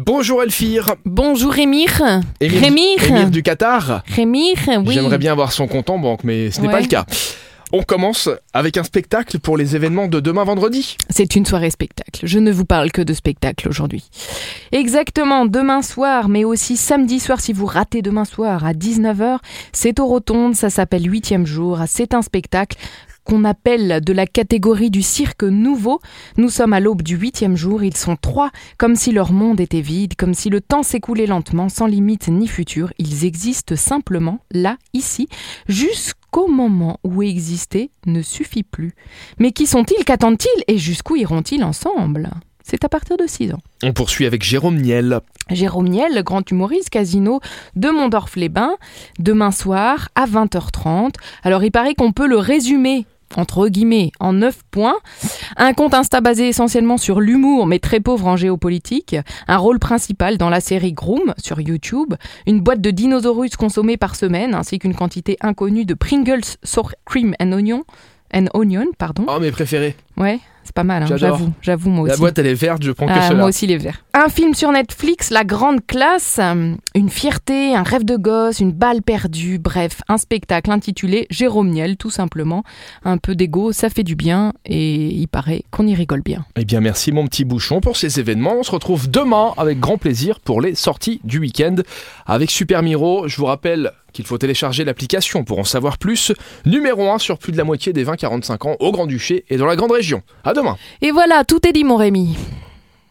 Bonjour Elfire. Bonjour Émir. Émir, Rémir. Émir du Qatar. Rémir, oui. J'aimerais bien avoir son compte en banque, mais ce n'est pas le cas. On commence avec un spectacle pour les événements de demain vendredi. C'est une soirée spectacle. Je ne vous parle que de spectacle aujourd'hui. Exactement, demain soir, mais aussi samedi soir si vous ratez demain soir à 19h. C'est au Rotonde, ça s'appelle Huitième jour. C'est un spectacle qu'on appelle de la catégorie du cirque nouveau. Nous sommes à l'aube du huitième jour, ils sont trois, comme si leur monde était vide, comme si le temps s'écoulait lentement, sans limite ni futur. Ils existent simplement, là, ici, jusqu'au moment où exister ne suffit plus. Mais qui sont-ils? Qu'attendent-ils? Et jusqu'où iront-ils ensemble? C'est à partir de 6 ans. On poursuit avec Jérôme Niel. Jérôme Niel, grand humoriste, casino de Mondorf-les-Bains, demain soir à 20h30. Alors il paraît qu'on peut le résumer entre guillemets, en 9 points. Un compte Insta basé essentiellement sur l'humour, mais très pauvre en géopolitique. Un rôle principal dans la série Groom sur YouTube. Une boîte de dinosaures consommée par semaine, ainsi qu'une quantité inconnue de Pringles sour cream and onion. And onion, pardon. Oh, mes préférés. Ouais, c'est pas mal, hein, j'avoue. J'avoue, moi aussi. La boîte, elle est verte, je prends que Ah, cela. moi aussi les verts. Un film sur Netflix, La Grande Classe, euh, une fierté, un rêve de gosse, une balle perdue, bref, un spectacle intitulé Jérôme Niel, tout simplement. Un peu d'ego, ça fait du bien et il paraît qu'on y rigole bien. Eh bien, merci mon petit bouchon pour ces événements. On se retrouve demain avec grand plaisir pour les sorties du week-end avec Super Miro. Je vous rappelle qu'il faut télécharger l'application pour en savoir plus. Numéro 1 sur plus de la moitié des 20-45 ans au Grand-Duché et dans la Grande Demain. Et voilà, tout est dit mon Rémi.